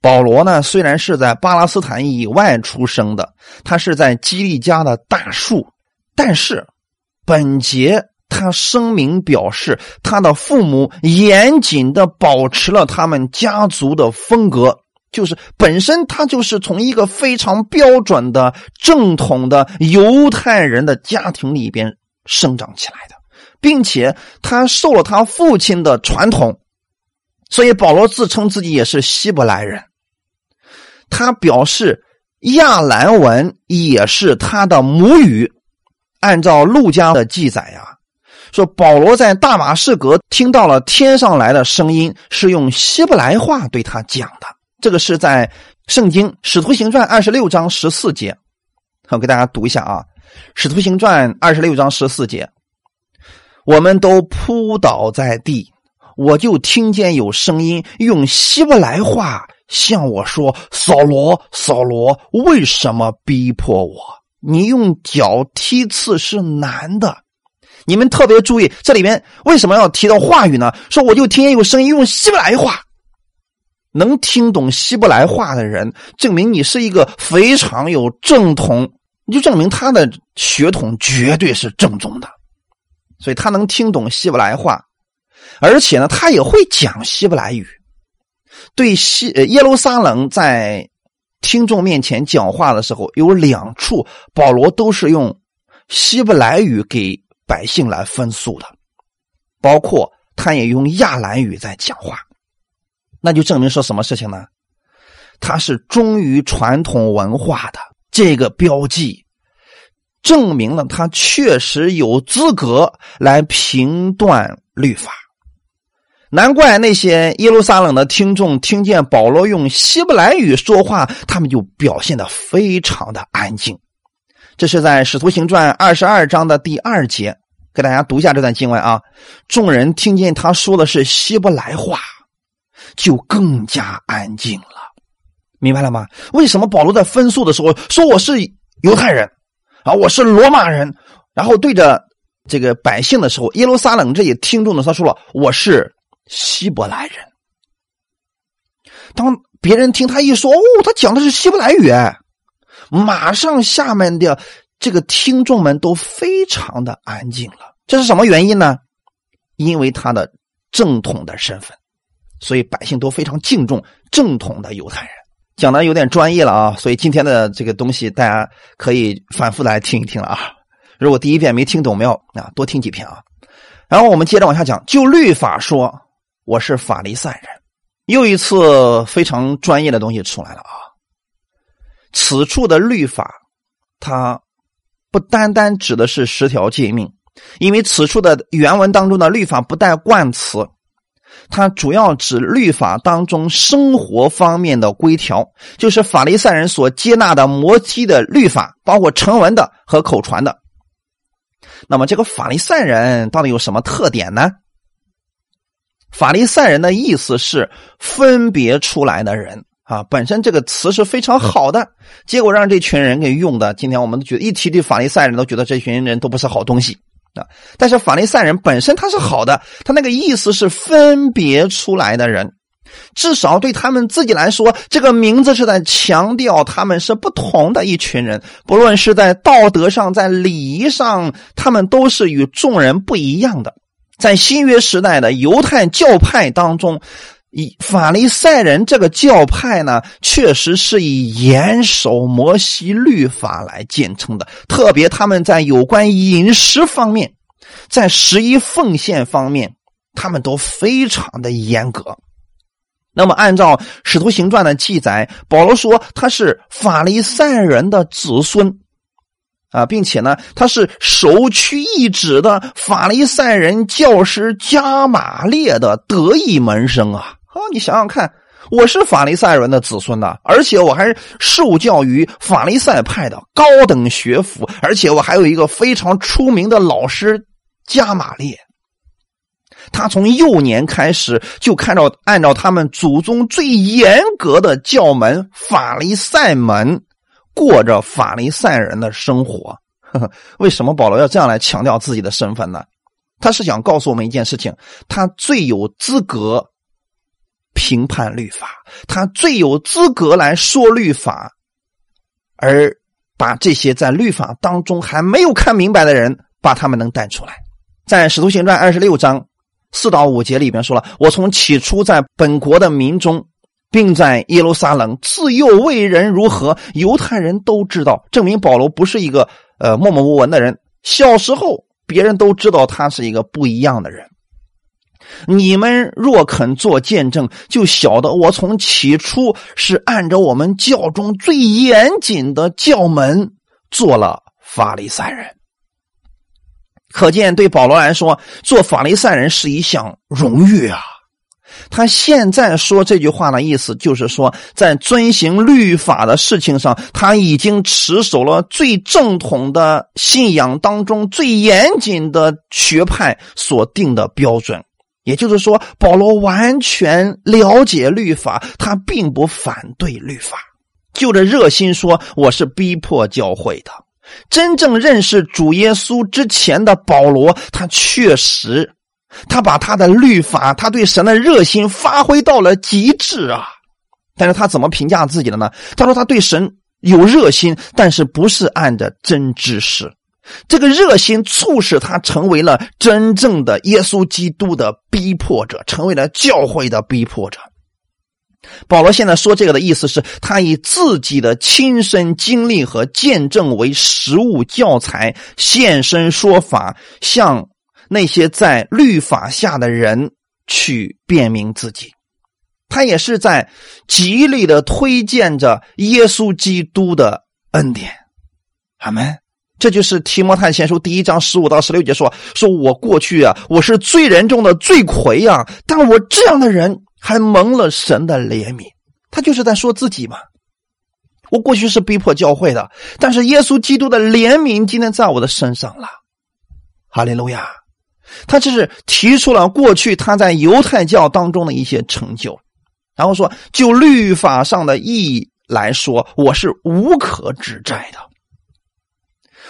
保罗呢，虽然是在巴勒斯坦以外出生的，他是在基利家的大树。但是，本节他声明表示，他的父母严谨的保持了他们家族的风格，就是本身他就是从一个非常标准的正统的犹太人的家庭里边生长起来的，并且他受了他父亲的传统，所以保罗自称自己也是希伯来人。他表示亚兰文也是他的母语。按照路加的记载呀，说保罗在大马士革听到了天上来的声音，是用希伯来话对他讲的。这个是在《圣经·使徒行传》二十六章十四节，我给大家读一下啊，《使徒行传》二十六章十四节，我们都扑倒在地，我就听见有声音用希伯来话向我说：“扫罗，扫罗，为什么逼迫我？”你用脚踢刺是难的，你们特别注意，这里面为什么要提到话语呢？说我就听见有声音用希伯来话，能听懂希伯来话的人，证明你是一个非常有正统，你就证明他的血统绝对是正宗的，所以他能听懂希伯来话，而且呢，他也会讲希伯来语，对西耶路撒冷在。听众面前讲话的时候，有两处保罗都是用希伯来语给百姓来分诉的，包括他也用亚兰语在讲话，那就证明说什么事情呢？他是忠于传统文化的，这个标记证明了他确实有资格来评断律法。难怪那些耶路撒冷的听众听见保罗用希伯来语说话，他们就表现的非常的安静。这是在《使徒行传》二十二章的第二节，给大家读一下这段经文啊。众人听见他说的是希伯来话，就更加安静了。明白了吗？为什么保罗在分诉的时候说我是犹太人啊，我是罗马人，然后对着这个百姓的时候，耶路撒冷这些听众呢，他说了我是。希伯来人，当别人听他一说，哦，他讲的是希伯来语，马上下面的这个听众们都非常的安静了。这是什么原因呢？因为他的正统的身份，所以百姓都非常敬重正统的犹太人。讲的有点专业了啊，所以今天的这个东西大家可以反复来听一听了啊。如果第一遍没听懂，没有啊，多听几遍啊。然后我们接着往下讲，就律法说。我是法利赛人，又一次非常专业的东西出来了啊！此处的律法，它不单单指的是十条诫命，因为此处的原文当中的律法不带冠词，它主要指律法当中生活方面的规条，就是法利赛人所接纳的摩西的律法，包括成文的和口传的。那么，这个法利赛人到底有什么特点呢？法利赛人的意思是分别出来的人啊，本身这个词是非常好的，结果让这群人给用的。今天我们都觉得一提起法利赛人都觉得这群人都不是好东西啊。但是法利赛人本身他是好的，他那个意思是分别出来的人，至少对他们自己来说，这个名字是在强调他们是不同的一群人，不论是在道德上，在礼仪上，他们都是与众人不一样的。在新约时代的犹太教派当中，以法利赛人这个教派呢，确实是以严守摩西律法来见称的。特别他们在有关饮食方面，在十一奉献方面，他们都非常的严格。那么，按照《使徒行传》的记载，保罗说他是法利赛人的子孙。啊，并且呢，他是首屈一指的法利赛人教师加马列的得意门生啊！啊，你想想看，我是法利赛人的子孙呐，而且我还是受教于法利赛派的高等学府，而且我还有一个非常出名的老师加马列。他从幼年开始就看到，按照他们祖宗最严格的教门法利赛门。过着法利赛人的生活，为什么保罗要这样来强调自己的身份呢？他是想告诉我们一件事情：他最有资格评判律法，他最有资格来说律法，而把这些在律法当中还没有看明白的人，把他们能带出来。在使徒行传二十六章四到五节里边说了：“我从起初在本国的民中。”并在耶路撒冷自幼为人如何，犹太人都知道，证明保罗不是一个呃默默无闻的人。小时候，别人都知道他是一个不一样的人。你们若肯做见证，就晓得我从起初是按照我们教中最严谨的教门做了法利赛人。可见，对保罗来说，做法利赛人是一项荣誉啊。他现在说这句话的意思，就是说，在遵行律法的事情上，他已经持守了最正统的信仰当中最严谨的学派所定的标准。也就是说，保罗完全了解律法，他并不反对律法，就着热心说：“我是逼迫教会的。”真正认识主耶稣之前的保罗，他确实。他把他的律法，他对神的热心发挥到了极致啊！但是他怎么评价自己的呢？他说他对神有热心，但是不是按着真知识。这个热心促使他成为了真正的耶稣基督的逼迫者，成为了教会的逼迫者。保罗现在说这个的意思是他以自己的亲身经历和见证为实物教材，现身说法，向。那些在律法下的人去辨明自己，他也是在极力的推荐着耶稣基督的恩典。阿门。这就是提摩太前书第一章十五到十六节说：“说我过去啊，我是罪人中的罪魁呀，但我这样的人还蒙了神的怜悯。”他就是在说自己嘛。我过去是逼迫教会的，但是耶稣基督的怜悯今天在我的身上了。哈利路亚！他这是提出了过去他在犹太教当中的一些成就，然后说就律法上的意义来说，我是无可指摘的。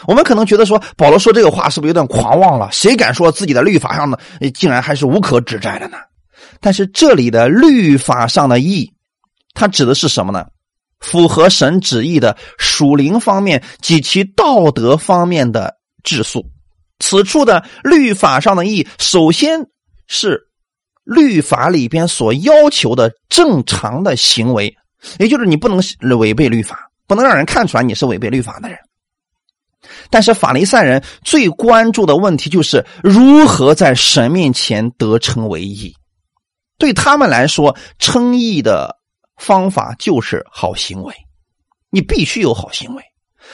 我们可能觉得说保罗说这个话是不是有点狂妄了？谁敢说自己的律法上的竟然还是无可指摘的呢？但是这里的律法上的义，它指的是什么呢？符合神旨意的属灵方面及其道德方面的质素。此处的律法上的义，首先是律法里边所要求的正常的行为，也就是你不能违背律法，不能让人看出来你是违背律法的人。但是法利赛人最关注的问题就是如何在神面前得称为义。对他们来说，称义的方法就是好行为，你必须有好行为。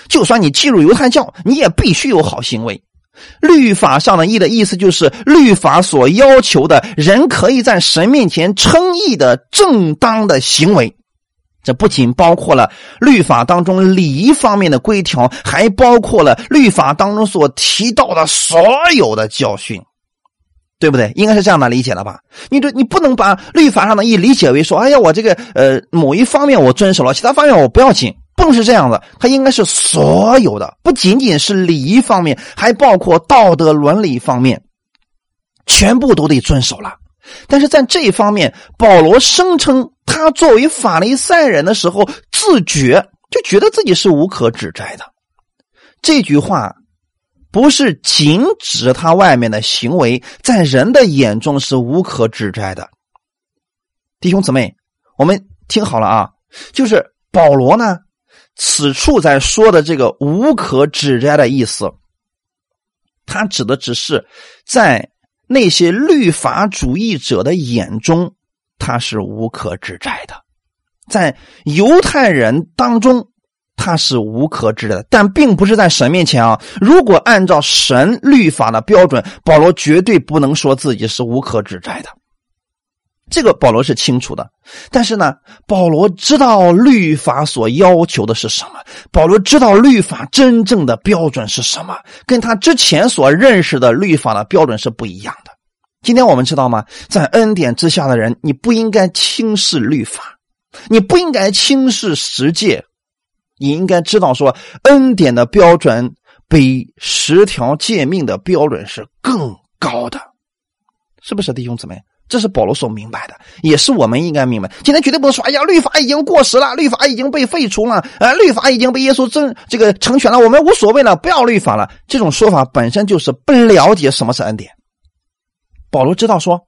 就算你进入犹太教，你也必须有好行为。律法上的义的意思就是律法所要求的人可以在神面前称义的正当的行为。这不仅包括了律法当中礼仪方面的规条，还包括了律法当中所提到的所有的教训，对不对？应该是这样的理解了吧？你这你不能把律法上的义理解为说，哎呀，我这个呃某一方面我遵守了，其他方面我不要紧，不是这样的。它应该是所有的，不仅仅是礼仪方面，还包括道德伦理方面，全部都得遵守了。但是在这一方面，保罗声称他作为法利赛人的时候，自觉就觉得自己是无可指摘的。这句话不是仅指他外面的行为，在人的眼中是无可指摘的。弟兄姊妹，我们听好了啊，就是保罗呢，此处在说的这个无可指摘的意思，他指的只是在。那些律法主义者的眼中，他是无可指摘的；在犹太人当中，他是无可指摘的，但并不是在神面前啊。如果按照神律法的标准，保罗绝对不能说自己是无可指摘的。这个保罗是清楚的，但是呢，保罗知道律法所要求的是什么，保罗知道律法真正的标准是什么，跟他之前所认识的律法的标准是不一样的。今天我们知道吗？在恩典之下的人，你不应该轻视律法，你不应该轻视十诫，你应该知道说，恩典的标准比十条诫命的标准是更高的，是不是，弟兄姊妹？这是保罗所明白的，也是我们应该明白。今天绝对不能说：“哎呀，律法已经过时了，律法已经被废除了，呃，律法已经被耶稣真这个成全了，我们无所谓了，不要律法了。”这种说法本身就是不了解什么是恩典。保罗知道说，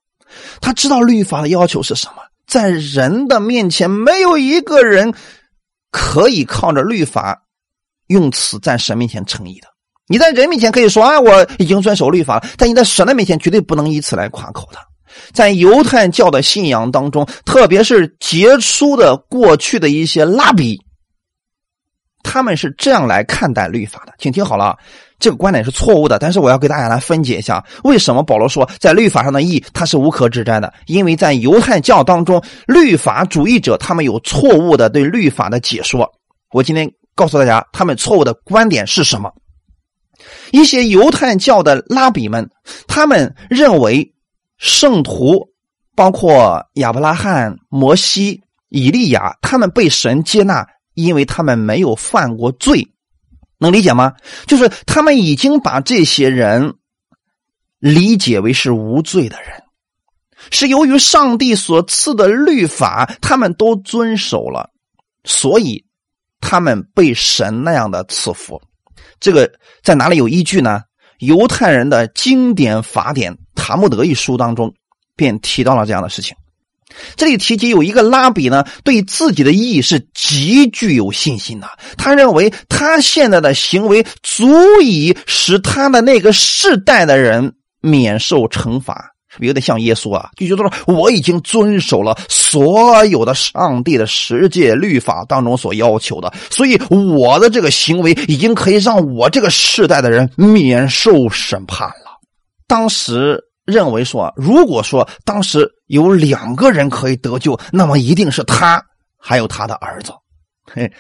他知道律法的要求是什么，在人的面前，没有一个人可以靠着律法用此在神面前称义的。你在人面前可以说：“啊，我已经遵守律法了。”但你在神的面前绝对不能以此来夸口的。在犹太教的信仰当中，特别是杰出的过去的一些拉比，他们是这样来看待律法的。请听好了，这个观点是错误的。但是我要给大家来分解一下，为什么保罗说在律法上的义他是无可指摘的？因为在犹太教当中，律法主义者他们有错误的对律法的解说。我今天告诉大家，他们错误的观点是什么？一些犹太教的拉比们，他们认为。圣徒包括亚伯拉罕、摩西、以利亚，他们被神接纳，因为他们没有犯过罪，能理解吗？就是他们已经把这些人理解为是无罪的人，是由于上帝所赐的律法，他们都遵守了，所以他们被神那样的赐福。这个在哪里有依据呢？犹太人的经典法典《塔木德》一书当中，便提到了这样的事情。这里提及有一个拉比呢，对自己的义是极具有信心的。他认为他现在的行为足以使他的那个世代的人免受惩罚，有点像耶稣啊？就觉得说我已经遵守了所有的上帝的十诫律法当中所要求的，所以我的这个行为已经可以让我这个世代的人免受审判了。当时认为说，如果说当时有两个人可以得救，那么一定是他还有他的儿子。嘿，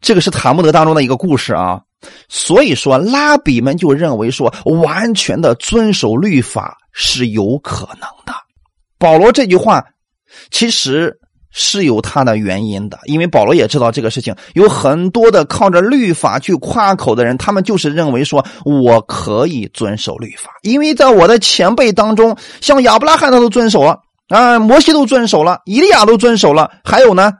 这个是塔木德当中的一个故事啊。所以说，拉比们就认为说，完全的遵守律法是有可能的。保罗这句话其实是有他的原因的，因为保罗也知道这个事情，有很多的靠着律法去夸口的人，他们就是认为说我可以遵守律法，因为在我的前辈当中，像亚伯拉罕他都遵守了啊，摩西都遵守了，以利亚都遵守了，还有呢。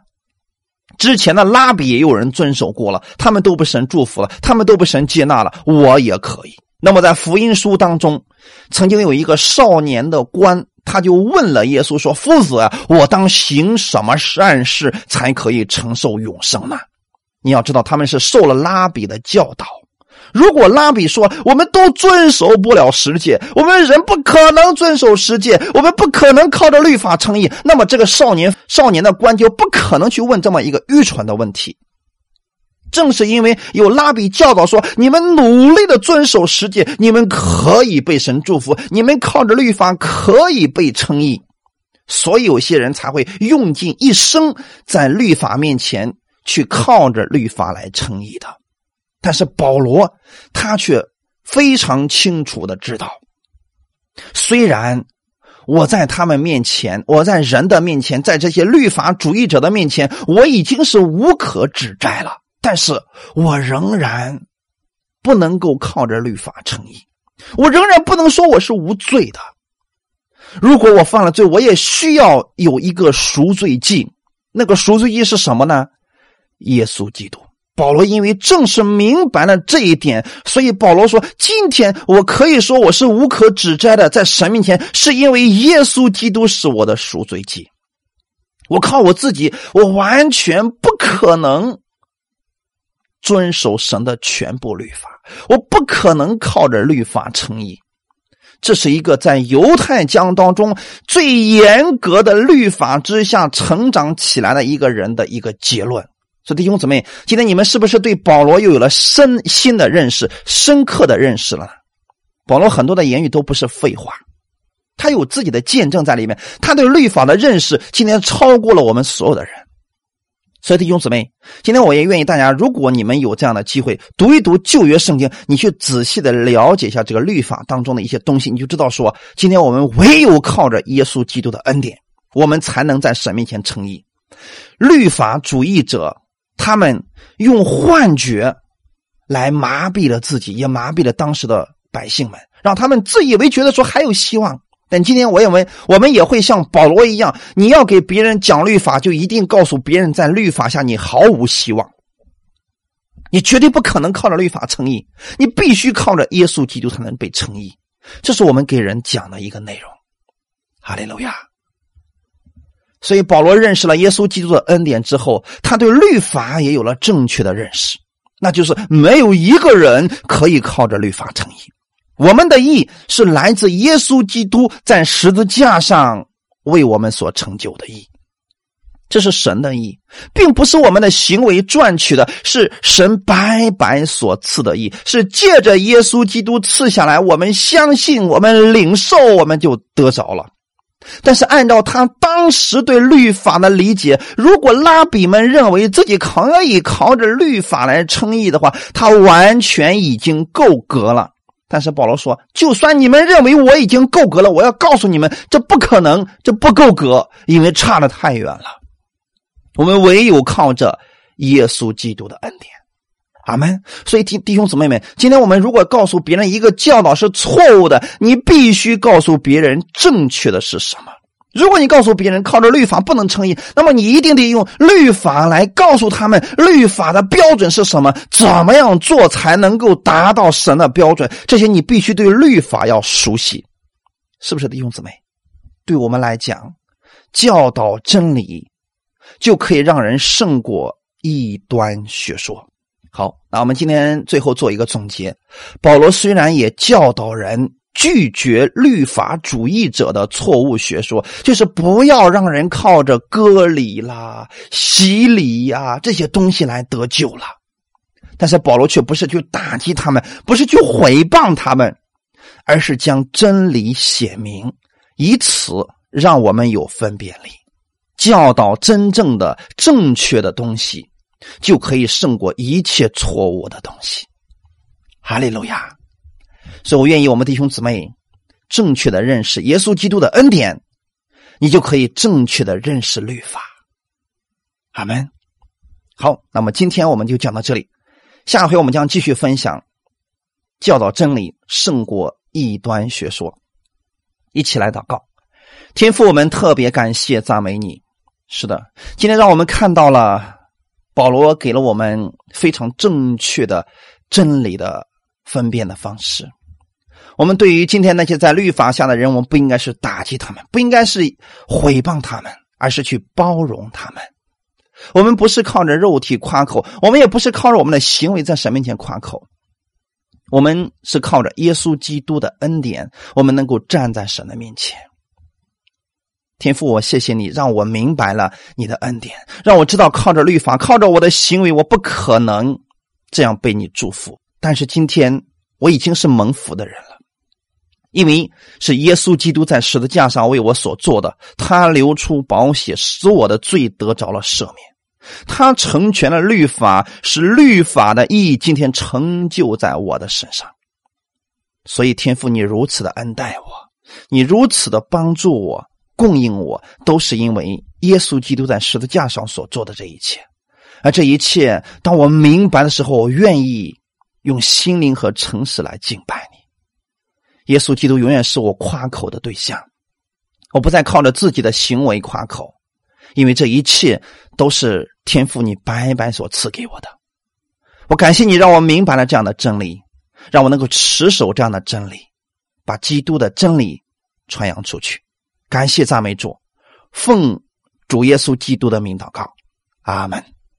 之前的拉比也有人遵守过了，他们都被神祝福了，他们都被神接纳了，我也可以。那么在福音书当中，曾经有一个少年的官，他就问了耶稣说：“夫子啊，我当行什么善事才可以承受永生呢？”你要知道，他们是受了拉比的教导。如果拉比说我们都遵守不了十诫，我们人不可能遵守十诫，我们不可能靠着律法称义，那么这个少年少年的官就不可能去问这么一个愚蠢的问题。正是因为有拉比教导说，你们努力的遵守十诫，你们可以被神祝福，你们靠着律法可以被称义，所以有些人才会用尽一生在律法面前去靠着律法来称义的。但是保罗他却非常清楚的知道，虽然我在他们面前，我在人的面前，在这些律法主义者的面前，我已经是无可指摘了，但是我仍然不能够靠着律法称义，我仍然不能说我是无罪的。如果我犯了罪，我也需要有一个赎罪祭。那个赎罪祭是什么呢？耶稣基督。保罗因为正是明白了这一点，所以保罗说：“今天我可以说我是无可指摘的，在神面前，是因为耶稣基督是我的赎罪祭。我靠我自己，我完全不可能遵守神的全部律法，我不可能靠着律法称义。这是一个在犹太教当中最严格的律法之下成长起来的一个人的一个结论。”所以弟兄姊妹，今天你们是不是对保罗又有了深新的认识、深刻的认识了？保罗很多的言语都不是废话，他有自己的见证在里面，他对律法的认识今天超过了我们所有的人。所以弟兄姊妹，今天我也愿意大家，如果你们有这样的机会，读一读旧约圣经，你去仔细的了解一下这个律法当中的一些东西，你就知道说，今天我们唯有靠着耶稣基督的恩典，我们才能在神面前称义。律法主义者。他们用幻觉来麻痹了自己，也麻痹了当时的百姓们，让他们自以为觉得说还有希望。但今天我认为，我们也会像保罗一样，你要给别人讲律法，就一定告诉别人，在律法下你毫无希望，你绝对不可能靠着律法称义，你必须靠着耶稣基督才能被称义。这是我们给人讲的一个内容。哈利路亚。所以，保罗认识了耶稣基督的恩典之后，他对律法也有了正确的认识，那就是没有一个人可以靠着律法成义。我们的义是来自耶稣基督在十字架上为我们所成就的义，这是神的义，并不是我们的行为赚取的，是神白白所赐的义，是借着耶稣基督赐下来。我们相信，我们领受，我们就得着了。但是，按照他当时对律法的理解，如果拉比们认为自己可以靠着律法来称义的话，他完全已经够格了。但是保罗说，就算你们认为我已经够格了，我要告诉你们，这不可能，这不够格，因为差的太远了。我们唯有靠着耶稣基督的恩典。阿门。所以弟弟兄姊妹们，今天我们如果告诉别人一个教导是错误的，你必须告诉别人正确的是什么。如果你告诉别人靠着律法不能称义，那么你一定得用律法来告诉他们律法的标准是什么，怎么样做才能够达到神的标准。这些你必须对律法要熟悉，是不是弟兄姊妹？对我们来讲，教导真理就可以让人胜过异端学说。那我们今天最后做一个总结。保罗虽然也教导人拒绝律法主义者的错误学说，就是不要让人靠着割礼啦、洗礼呀这些东西来得救了。但是保罗却不是去打击他们，不是去毁谤他们，而是将真理写明，以此让我们有分辨力，教导真正的正确的东西，就可以胜过一切错误的东西。哈利路亚！所以我愿意我们弟兄姊妹正确的认识耶稣基督的恩典，你就可以正确的认识律法。阿门。好，那么今天我们就讲到这里。下回我们将继续分享教导真理胜过异端学说。一起来祷告，天父，我们特别感谢赞美你。是的，今天让我们看到了保罗给了我们非常正确的真理的分辨的方式。我们对于今天那些在律法下的人，我们不应该是打击他们，不应该是毁谤他们，而是去包容他们。我们不是靠着肉体夸口，我们也不是靠着我们的行为在神面前夸口，我们是靠着耶稣基督的恩典，我们能够站在神的面前。天父，我谢谢你，让我明白了你的恩典，让我知道靠着律法，靠着我的行为，我不可能这样被你祝福。但是今天我已经是蒙福的人了，因为是耶稣基督在十字架上为我所做的，他流出宝血，使我的罪得着了赦免。他成全了律法，使律法的意义今天成就在我的身上。所以天父，你如此的恩待我，你如此的帮助我、供应我，都是因为耶稣基督在十字架上所做的这一切。而这一切，当我明白的时候，我愿意用心灵和诚实来敬拜你。耶稣基督永远是我夸口的对象，我不再靠着自己的行为夸口。因为这一切都是天父你白白所赐给我的，我感谢你让我明白了这样的真理，让我能够持守这样的真理，把基督的真理传扬出去。感谢赞美主，奉主耶稣基督的名祷告，阿门。